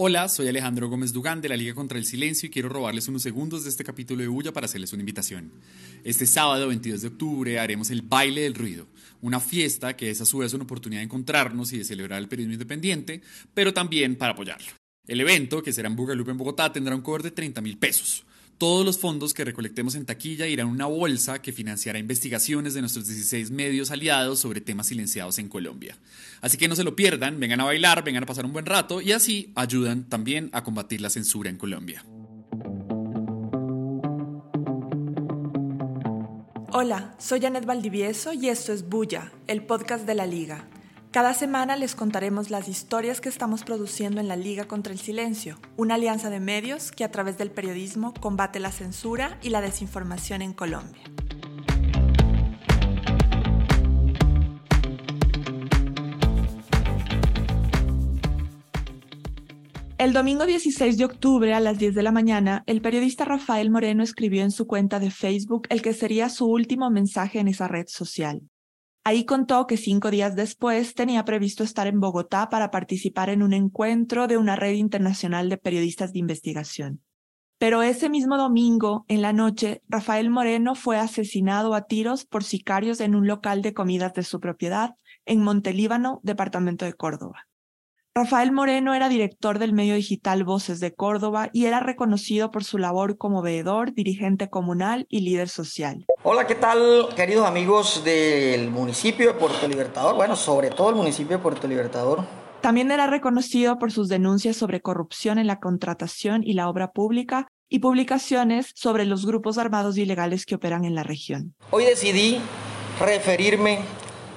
Hola, soy Alejandro Gómez Dugán de la Liga contra el Silencio y quiero robarles unos segundos de este capítulo de Bulla para hacerles una invitación. Este sábado 22 de octubre haremos el Baile del Ruido, una fiesta que es a su vez una oportunidad de encontrarnos y de celebrar el periodismo independiente, pero también para apoyarlo. El evento, que será en Bugalupe en Bogotá, tendrá un cover de 30 mil pesos. Todos los fondos que recolectemos en taquilla irán a una bolsa que financiará investigaciones de nuestros 16 medios aliados sobre temas silenciados en Colombia. Así que no se lo pierdan, vengan a bailar, vengan a pasar un buen rato y así ayudan también a combatir la censura en Colombia. Hola, soy Janet Valdivieso y esto es Bulla, el podcast de la Liga. Cada semana les contaremos las historias que estamos produciendo en la Liga contra el Silencio, una alianza de medios que a través del periodismo combate la censura y la desinformación en Colombia. El domingo 16 de octubre a las 10 de la mañana, el periodista Rafael Moreno escribió en su cuenta de Facebook el que sería su último mensaje en esa red social. Ahí contó que cinco días después tenía previsto estar en Bogotá para participar en un encuentro de una red internacional de periodistas de investigación. Pero ese mismo domingo, en la noche, Rafael Moreno fue asesinado a tiros por sicarios en un local de comidas de su propiedad en Montelíbano, departamento de Córdoba. Rafael Moreno era director del medio digital Voces de Córdoba y era reconocido por su labor como veedor, dirigente comunal y líder social. Hola, ¿qué tal, queridos amigos del municipio de Puerto Libertador? Bueno, sobre todo el municipio de Puerto Libertador. También era reconocido por sus denuncias sobre corrupción en la contratación y la obra pública y publicaciones sobre los grupos armados ilegales que operan en la región. Hoy decidí referirme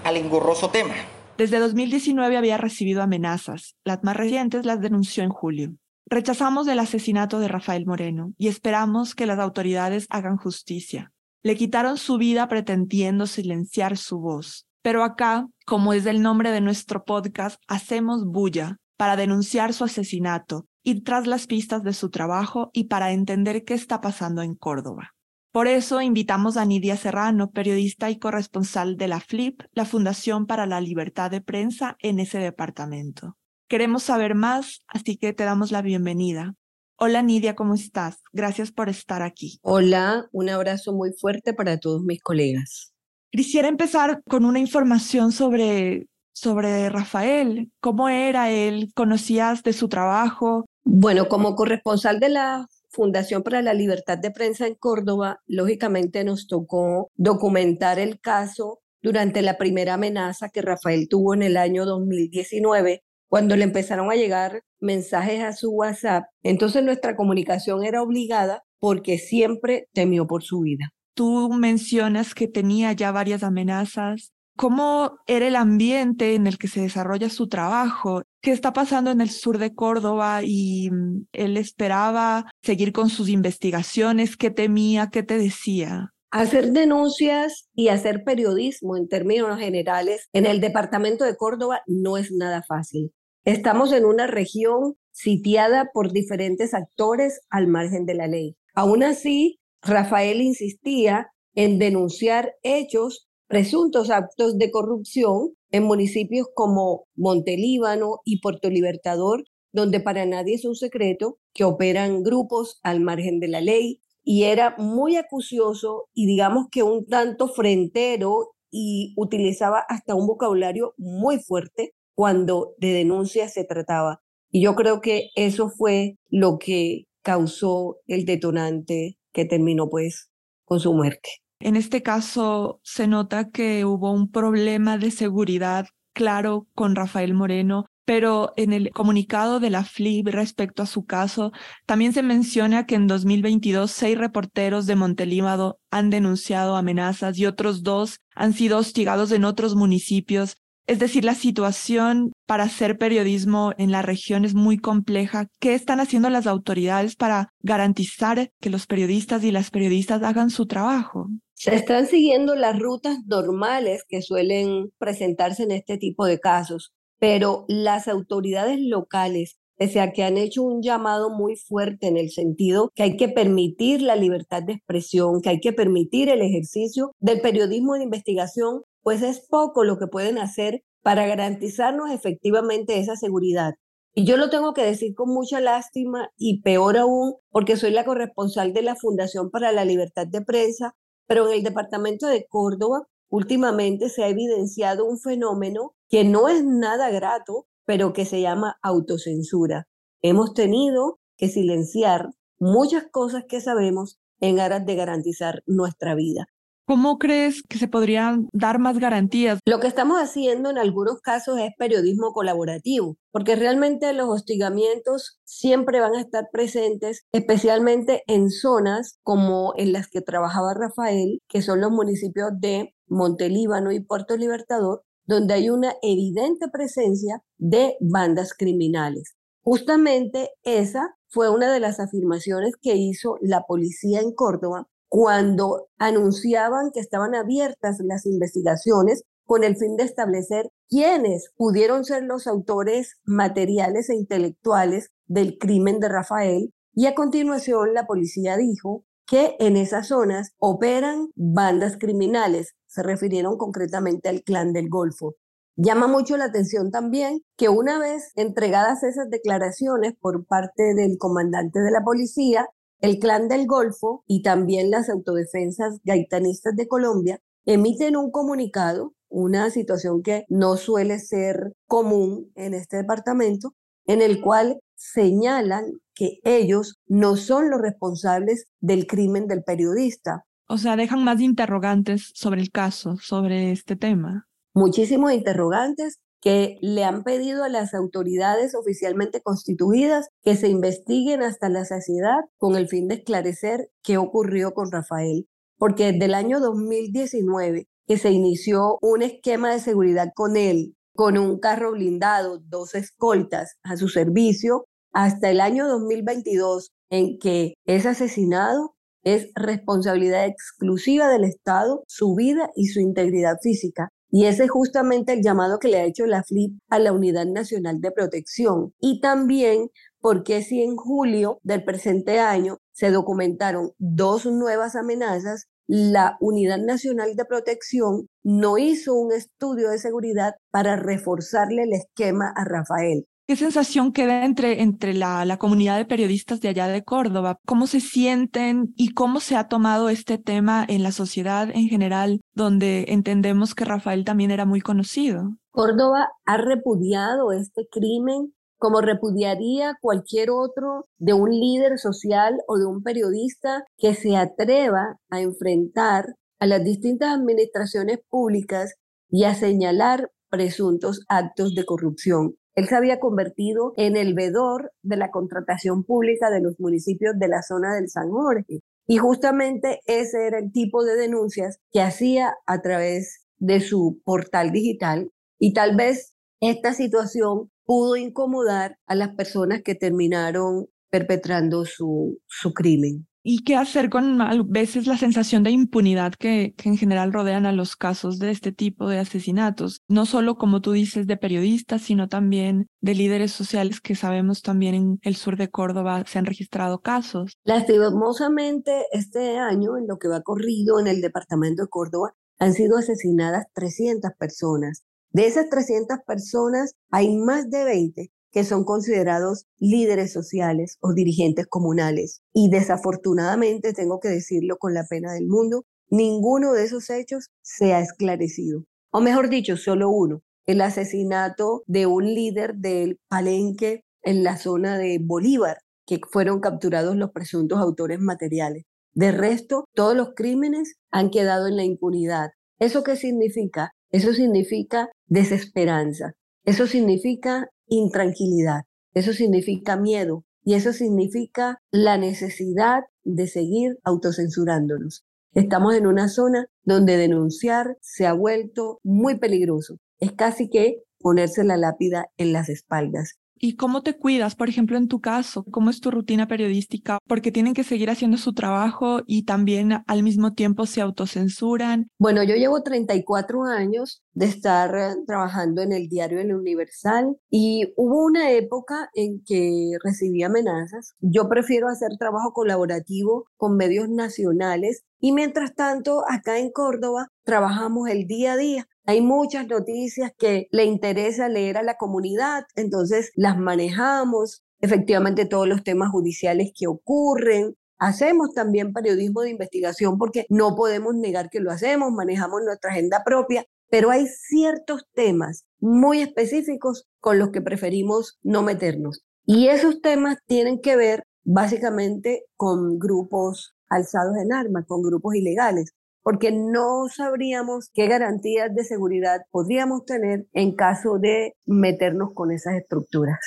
al engorroso tema desde 2019 había recibido amenazas. Las más recientes las denunció en julio. Rechazamos el asesinato de Rafael Moreno y esperamos que las autoridades hagan justicia. Le quitaron su vida pretendiendo silenciar su voz. Pero acá, como es el nombre de nuestro podcast, hacemos bulla para denunciar su asesinato, ir tras las pistas de su trabajo y para entender qué está pasando en Córdoba. Por eso invitamos a Nidia Serrano, periodista y corresponsal de la FLIP, la Fundación para la Libertad de Prensa en ese departamento. Queremos saber más, así que te damos la bienvenida. Hola Nidia, ¿cómo estás? Gracias por estar aquí. Hola, un abrazo muy fuerte para todos mis colegas. Quisiera empezar con una información sobre, sobre Rafael. ¿Cómo era él? ¿Conocías de su trabajo? Bueno, como corresponsal de la Fundación para la Libertad de Prensa en Córdoba, lógicamente nos tocó documentar el caso durante la primera amenaza que Rafael tuvo en el año 2019, cuando le empezaron a llegar mensajes a su WhatsApp. Entonces nuestra comunicación era obligada porque siempre temió por su vida. Tú mencionas que tenía ya varias amenazas cómo era el ambiente en el que se desarrolla su trabajo, qué está pasando en el sur de Córdoba y mm, él esperaba seguir con sus investigaciones, qué temía, qué te decía. Hacer denuncias y hacer periodismo en términos generales en el departamento de Córdoba no es nada fácil. Estamos en una región sitiada por diferentes actores al margen de la ley. Aún así, Rafael insistía en denunciar hechos presuntos actos de corrupción en municipios como Montelíbano y Puerto Libertador, donde para nadie es un secreto que operan grupos al margen de la ley y era muy acucioso y digamos que un tanto frentero y utilizaba hasta un vocabulario muy fuerte cuando de denuncia se trataba. Y yo creo que eso fue lo que causó el detonante que terminó pues con su muerte. En este caso se nota que hubo un problema de seguridad claro con Rafael Moreno, pero en el comunicado de la FLIB respecto a su caso, también se menciona que en 2022 seis reporteros de Montelíbano han denunciado amenazas y otros dos han sido hostigados en otros municipios es decir, la situación para hacer periodismo en la región es muy compleja. ¿Qué están haciendo las autoridades para garantizar que los periodistas y las periodistas hagan su trabajo? Se están siguiendo las rutas normales que suelen presentarse en este tipo de casos, pero las autoridades locales pese a que han hecho un llamado muy fuerte en el sentido que hay que permitir la libertad de expresión, que hay que permitir el ejercicio del periodismo de investigación, pues es poco lo que pueden hacer para garantizarnos efectivamente esa seguridad. Y yo lo tengo que decir con mucha lástima y peor aún porque soy la corresponsal de la Fundación para la Libertad de Prensa, pero en el departamento de Córdoba últimamente se ha evidenciado un fenómeno que no es nada grato, pero que se llama autocensura. Hemos tenido que silenciar muchas cosas que sabemos en aras de garantizar nuestra vida. ¿Cómo crees que se podrían dar más garantías? Lo que estamos haciendo en algunos casos es periodismo colaborativo, porque realmente los hostigamientos siempre van a estar presentes, especialmente en zonas como en las que trabajaba Rafael, que son los municipios de Montelíbano y Puerto Libertador, donde hay una evidente presencia de bandas criminales. Justamente esa fue una de las afirmaciones que hizo la policía en Córdoba cuando anunciaban que estaban abiertas las investigaciones con el fin de establecer quiénes pudieron ser los autores materiales e intelectuales del crimen de Rafael. Y a continuación la policía dijo que en esas zonas operan bandas criminales. Se refirieron concretamente al clan del Golfo. Llama mucho la atención también que una vez entregadas esas declaraciones por parte del comandante de la policía, el Clan del Golfo y también las autodefensas gaitanistas de Colombia emiten un comunicado, una situación que no suele ser común en este departamento, en el cual señalan que ellos no son los responsables del crimen del periodista. O sea, dejan más interrogantes sobre el caso, sobre este tema. Muchísimos interrogantes que le han pedido a las autoridades oficialmente constituidas que se investiguen hasta la saciedad con el fin de esclarecer qué ocurrió con Rafael. Porque desde el año 2019 que se inició un esquema de seguridad con él, con un carro blindado, dos escoltas a su servicio, hasta el año 2022 en que es asesinado, es responsabilidad exclusiva del Estado su vida y su integridad física. Y ese es justamente el llamado que le ha hecho la FLIP a la Unidad Nacional de Protección. Y también porque si en julio del presente año se documentaron dos nuevas amenazas, la Unidad Nacional de Protección no hizo un estudio de seguridad para reforzarle el esquema a Rafael. ¿Qué sensación queda entre, entre la, la, comunidad de periodistas de allá de Córdoba? ¿Cómo se sienten y cómo se ha tomado este tema en la sociedad en general, donde entendemos que Rafael también era muy conocido? Córdoba ha repudiado este crimen como repudiaría cualquier otro de un líder social o de un periodista que se atreva a enfrentar a las distintas administraciones públicas y a señalar presuntos actos de corrupción. Él se había convertido en el vedor de la contratación pública de los municipios de la zona del San Jorge. Y justamente ese era el tipo de denuncias que hacía a través de su portal digital. Y tal vez esta situación pudo incomodar a las personas que terminaron perpetrando su, su crimen y qué hacer con a veces la sensación de impunidad que, que, en general rodean a los casos de este tipo de asesinatos, no solo como tú dices de periodistas, sino también de líderes sociales que sabemos también en el sur de Córdoba se han registrado casos. Lastimosamente, este año, en lo que va corrido en el departamento de Córdoba, han sido asesinadas 300 personas. De esas 300 personas, hay más de 20 que son considerados líderes sociales o dirigentes comunales. Y desafortunadamente, tengo que decirlo con la pena del mundo, ninguno de esos hechos se ha esclarecido. O mejor dicho, solo uno, el asesinato de un líder del Palenque en la zona de Bolívar, que fueron capturados los presuntos autores materiales. De resto, todos los crímenes han quedado en la impunidad. ¿Eso qué significa? Eso significa desesperanza. Eso significa intranquilidad, eso significa miedo y eso significa la necesidad de seguir autocensurándonos. Estamos en una zona donde denunciar se ha vuelto muy peligroso. Es casi que ponerse la lápida en las espaldas. ¿Y cómo te cuidas, por ejemplo, en tu caso? ¿Cómo es tu rutina periodística? Porque tienen que seguir haciendo su trabajo y también al mismo tiempo se autocensuran. Bueno, yo llevo 34 años de estar trabajando en el diario El Universal y hubo una época en que recibí amenazas. Yo prefiero hacer trabajo colaborativo con medios nacionales y mientras tanto acá en Córdoba trabajamos el día a día Hay muchas noticias que le interesa leer a la comunidad, entonces las manejamos, efectivamente todos los temas judiciales que ocurren. Hacemos también periodismo de investigación porque no podemos negar que lo hacemos, manejamos nuestra agenda propia, pero hay ciertos temas muy específicos con los que preferimos no meternos. Y esos temas tienen que ver básicamente con grupos alzados en armas, con grupos ilegales, porque no sabríamos qué garantías de seguridad podríamos tener en caso de meternos con esas estructuras.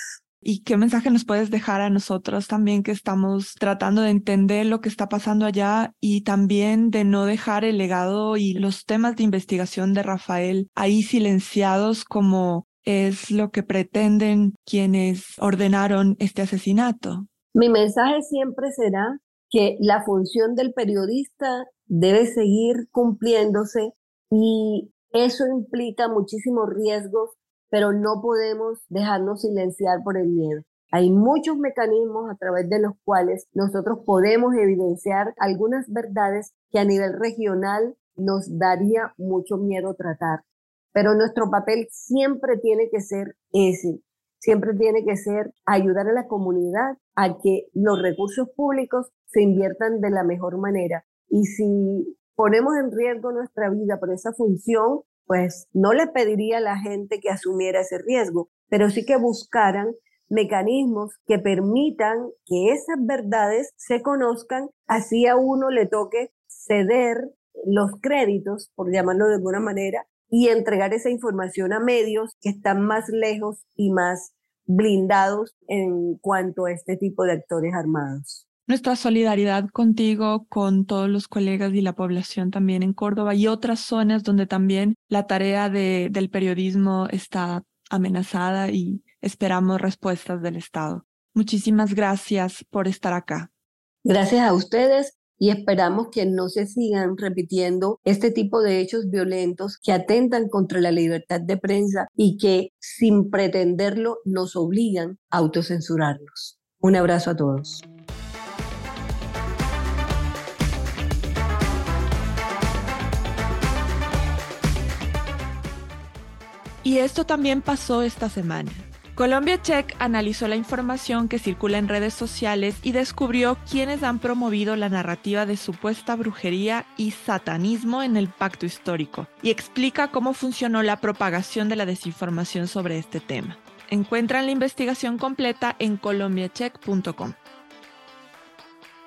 ¿Y qué mensaje nos puedes dejar a nosotros también que estamos tratando de entender lo que está pasando allá y también de no dejar el legado y los temas de investigación de Rafael ahí silenciados como es lo que pretenden quienes ordenaron este asesinato? Mi mensaje siempre será que la función del periodista debe seguir cumpliéndose y eso implica muchísimos riesgos, pero no podemos dejarnos silenciar por el miedo. Hay muchos mecanismos a través de los cuales nosotros podemos evidenciar algunas verdades que a nivel regional nos daría mucho miedo tratar. Pero nuestro papel siempre tiene que ser ese, siempre tiene que ser ayudar a la comunidad a que los recursos públicos se inviertan de la mejor manera. Y si ponemos en riesgo nuestra vida por esa función, pues no le pediría a la gente que asumiera ese riesgo, pero sí que buscaran mecanismos que permitan que esas verdades se conozcan, así a uno le toque ceder los créditos, por llamarlo de alguna manera, y entregar esa información a medios que están más lejos y más blindados en cuanto a este tipo de actores armados. Nuestra solidaridad contigo, con todos los colegas y la población también en Córdoba y otras zonas donde también la tarea de, del periodismo está amenazada y esperamos respuestas del Estado. Muchísimas gracias por estar acá. Gracias a ustedes y esperamos que no se sigan repitiendo este tipo de hechos violentos que atentan contra la libertad de prensa y que sin pretenderlo nos obligan a autocensurarlos. Un abrazo a todos. Y esto también pasó esta semana. Colombia Check analizó la información que circula en redes sociales y descubrió quiénes han promovido la narrativa de supuesta brujería y satanismo en el pacto histórico y explica cómo funcionó la propagación de la desinformación sobre este tema. Encuentran la investigación completa en colombiacheck.com.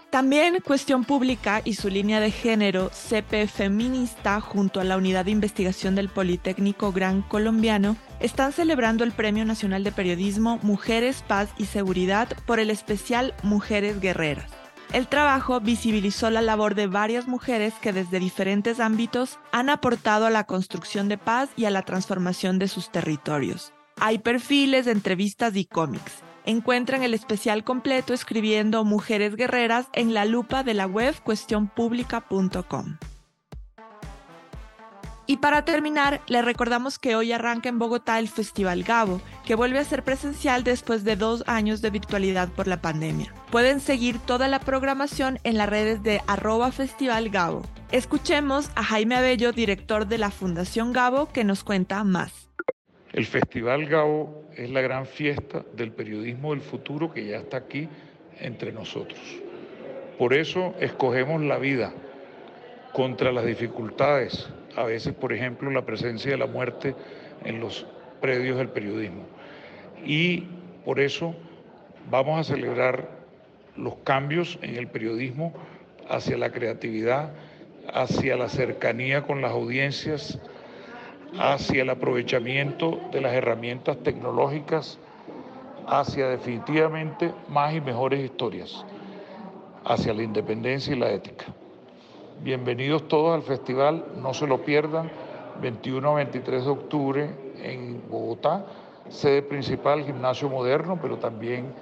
También Cuestión Pública y su línea de género CP Feminista junto a la Unidad de Investigación del Politécnico Gran Colombiano están celebrando el Premio Nacional de Periodismo Mujeres, Paz y Seguridad por el especial Mujeres Guerreras. El trabajo visibilizó la labor de varias mujeres que desde diferentes ámbitos han aportado a la construcción de paz y a la transformación de sus territorios. Hay perfiles, entrevistas y cómics. Encuentran el especial completo escribiendo Mujeres Guerreras en la lupa de la web cuestionpublica.com. Y para terminar, les recordamos que hoy arranca en Bogotá el Festival Gabo, que vuelve a ser presencial después de dos años de virtualidad por la pandemia. Pueden seguir toda la programación en las redes de arroba Festival Gabo. Escuchemos a Jaime Abello, director de la Fundación Gabo, que nos cuenta más. El Festival Gabo es la gran fiesta del periodismo del futuro que ya está aquí entre nosotros. Por eso escogemos la vida contra las dificultades, a veces por ejemplo la presencia de la muerte en los predios del periodismo. Y por eso vamos a celebrar los cambios en el periodismo hacia la creatividad, hacia la cercanía con las audiencias, hacia el aprovechamiento de las herramientas tecnológicas, hacia definitivamente más y mejores historias, hacia la independencia y la ética. Bienvenidos todos al festival, no se lo pierdan, 21 a 23 de octubre en Bogotá, sede principal Gimnasio Moderno, pero también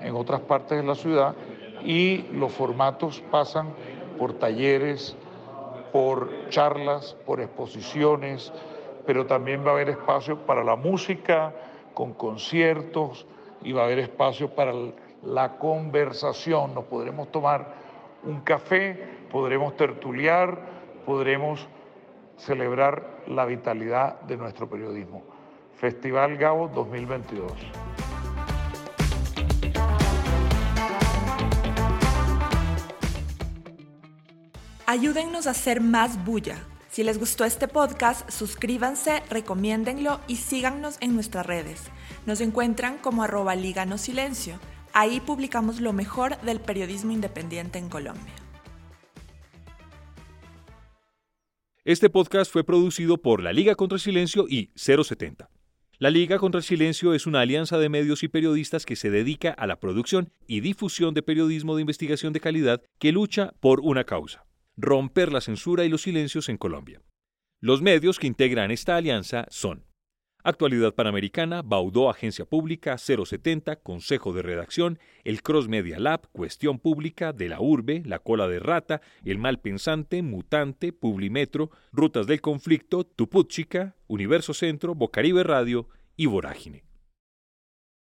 en otras partes de la ciudad, y los formatos pasan por talleres, por charlas, por exposiciones, pero también va a haber espacio para la música, con conciertos, y va a haber espacio para la conversación. Nos podremos tomar un café, podremos tertuliar, podremos celebrar la vitalidad de nuestro periodismo. Festival Gabo 2022. Ayúdennos a hacer más bulla. Si les gustó este podcast, suscríbanse, recomiéndenlo y síganos en nuestras redes. Nos encuentran como arroba Liga No Silencio. Ahí publicamos lo mejor del periodismo independiente en Colombia. Este podcast fue producido por la Liga contra el Silencio y 070. La Liga contra el Silencio es una alianza de medios y periodistas que se dedica a la producción y difusión de periodismo de investigación de calidad que lucha por una causa, romper la censura y los silencios en Colombia. Los medios que integran esta alianza son Actualidad Panamericana, Baudó Agencia Pública, 070, Consejo de Redacción, el Cross Media Lab, Cuestión Pública, De la Urbe, La Cola de Rata, El Mal Pensante, Mutante, Publimetro, Rutas del Conflicto, Tuputchica, Universo Centro, Bocaribe Radio y Vorágine.